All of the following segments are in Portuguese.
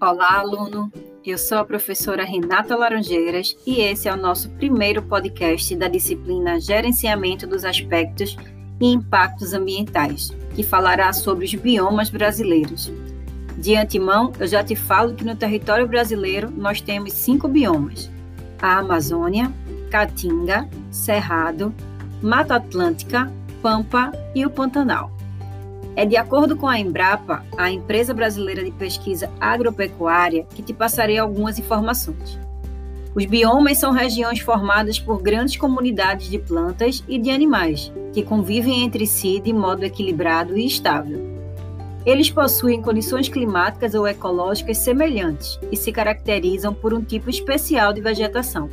Olá, aluno! Eu sou a professora Renata Laranjeiras e esse é o nosso primeiro podcast da disciplina Gerenciamento dos Aspectos e Impactos Ambientais, que falará sobre os biomas brasileiros. De antemão, eu já te falo que no território brasileiro nós temos cinco biomas: a Amazônia, Caatinga, Cerrado, Mata Atlântica, Pampa e o Pantanal. É de acordo com a Embrapa, a empresa brasileira de pesquisa agropecuária, que te passarei algumas informações. Os biomas são regiões formadas por grandes comunidades de plantas e de animais, que convivem entre si de modo equilibrado e estável. Eles possuem condições climáticas ou ecológicas semelhantes e se caracterizam por um tipo especial de vegetação.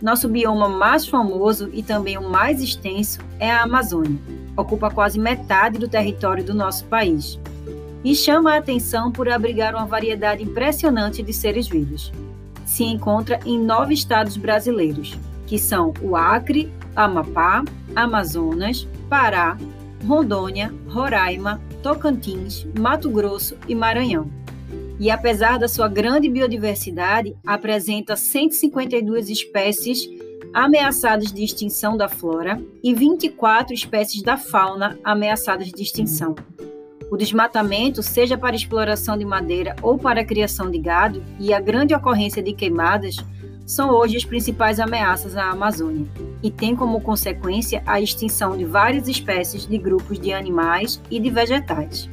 Nosso bioma mais famoso e também o mais extenso é a Amazônia. Ocupa quase metade do território do nosso país e chama a atenção por abrigar uma variedade impressionante de seres vivos. Se encontra em nove estados brasileiros, que são o Acre, Amapá, Amazonas, Pará, Rondônia, Roraima, Tocantins, Mato Grosso e Maranhão e, apesar da sua grande biodiversidade, apresenta 152 espécies ameaçadas de extinção da flora e 24 espécies da fauna ameaçadas de extinção. O desmatamento, seja para exploração de madeira ou para criação de gado, e a grande ocorrência de queimadas, são hoje as principais ameaças à Amazônia e tem como consequência a extinção de várias espécies de grupos de animais e de vegetais.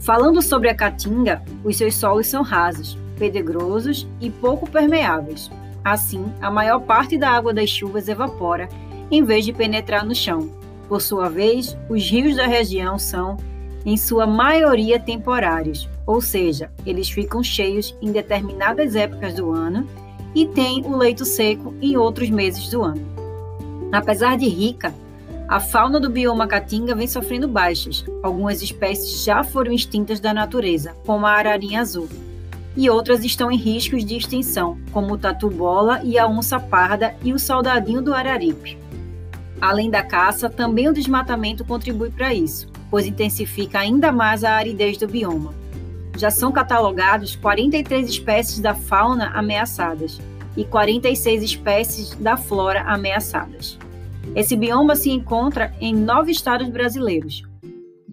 Falando sobre a caatinga, os seus solos são rasos, pedregosos e pouco permeáveis. Assim, a maior parte da água das chuvas evapora em vez de penetrar no chão. Por sua vez, os rios da região são, em sua maioria, temporários, ou seja, eles ficam cheios em determinadas épocas do ano e têm o leito seco em outros meses do ano. Apesar de rica, a fauna do bioma caatinga vem sofrendo baixas. Algumas espécies já foram extintas da natureza, como a ararinha azul, e outras estão em riscos de extinção, como o tatu-bola e a onça parda e o soldadinho do araripe. Além da caça, também o desmatamento contribui para isso, pois intensifica ainda mais a aridez do bioma. Já são catalogados 43 espécies da fauna ameaçadas e 46 espécies da flora ameaçadas. Esse bioma se encontra em nove estados brasileiros: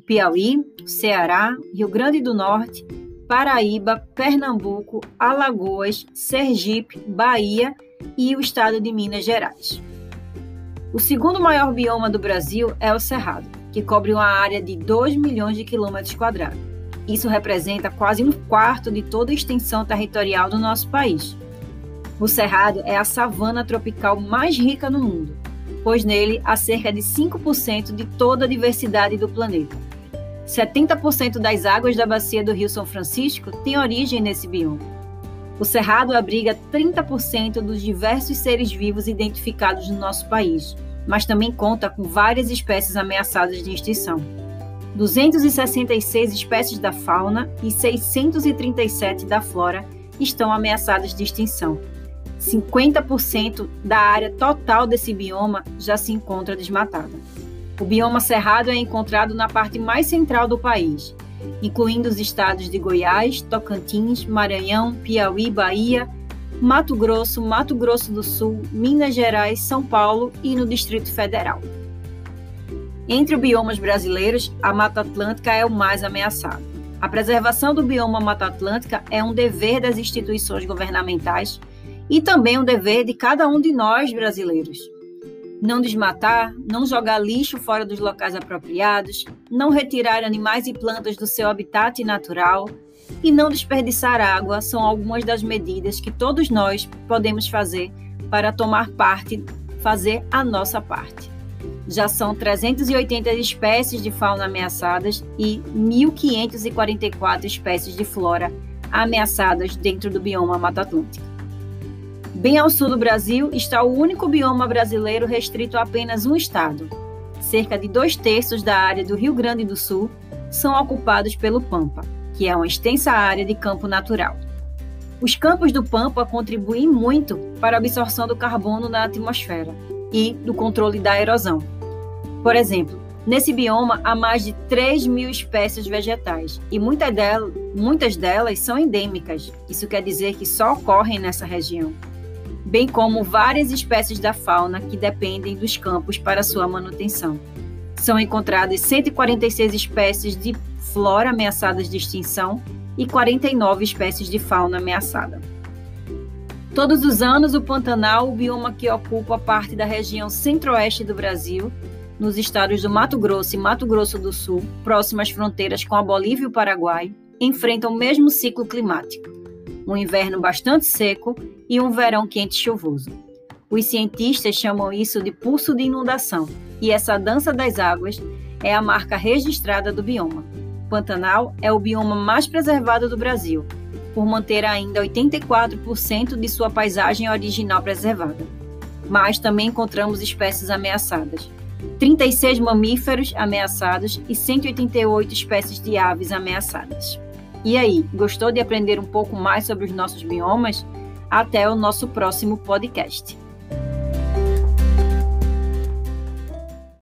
Piauí, Ceará, Rio Grande do Norte, Paraíba, Pernambuco, Alagoas, Sergipe, Bahia e o estado de Minas Gerais. O segundo maior bioma do Brasil é o Cerrado, que cobre uma área de 2 milhões de quilômetros quadrados. Isso representa quase um quarto de toda a extensão territorial do nosso país. O Cerrado é a savana tropical mais rica no mundo pois nele há cerca de 5% de toda a diversidade do planeta. 70% das águas da bacia do Rio São Francisco têm origem nesse bioma. O Cerrado abriga 30% dos diversos seres vivos identificados no nosso país, mas também conta com várias espécies ameaçadas de extinção. 266 espécies da fauna e 637 da flora estão ameaçadas de extinção. 50% da área total desse bioma já se encontra desmatada. O bioma cerrado é encontrado na parte mais central do país, incluindo os estados de Goiás, Tocantins, Maranhão, Piauí, Bahia, Mato Grosso, Mato Grosso do Sul, Minas Gerais, São Paulo e no Distrito Federal. Entre os biomas brasileiros, a Mata Atlântica é o mais ameaçado. A preservação do bioma Mata Atlântica é um dever das instituições governamentais e também um dever de cada um de nós brasileiros. Não desmatar, não jogar lixo fora dos locais apropriados, não retirar animais e plantas do seu habitat natural e não desperdiçar água são algumas das medidas que todos nós podemos fazer para tomar parte, fazer a nossa parte. Já são 380 espécies de fauna ameaçadas e 1.544 espécies de flora ameaçadas dentro do bioma Mata Atlântica. Bem ao sul do Brasil está o único bioma brasileiro restrito a apenas um estado. Cerca de dois terços da área do Rio Grande do Sul são ocupados pelo Pampa, que é uma extensa área de campo natural. Os campos do Pampa contribuem muito para a absorção do carbono na atmosfera e do controle da erosão. Por exemplo, Nesse bioma há mais de 3 mil espécies vegetais e muitas delas, muitas delas são endêmicas, isso quer dizer que só ocorrem nessa região, bem como várias espécies da fauna que dependem dos campos para sua manutenção. São encontradas 146 espécies de flora ameaçadas de extinção e 49 espécies de fauna ameaçada. Todos os anos, o Pantanal, o bioma que ocupa parte da região centro-oeste do Brasil, nos estados do Mato Grosso e Mato Grosso do Sul, próximas fronteiras com a Bolívia e o Paraguai, enfrentam o mesmo ciclo climático: um inverno bastante seco e um verão quente e chuvoso. Os cientistas chamam isso de pulso de inundação, e essa dança das águas é a marca registrada do bioma. Pantanal é o bioma mais preservado do Brasil, por manter ainda 84% de sua paisagem original preservada. Mas também encontramos espécies ameaçadas. 36 mamíferos ameaçados e 188 espécies de aves ameaçadas. E aí, gostou de aprender um pouco mais sobre os nossos biomas? Até o nosso próximo podcast.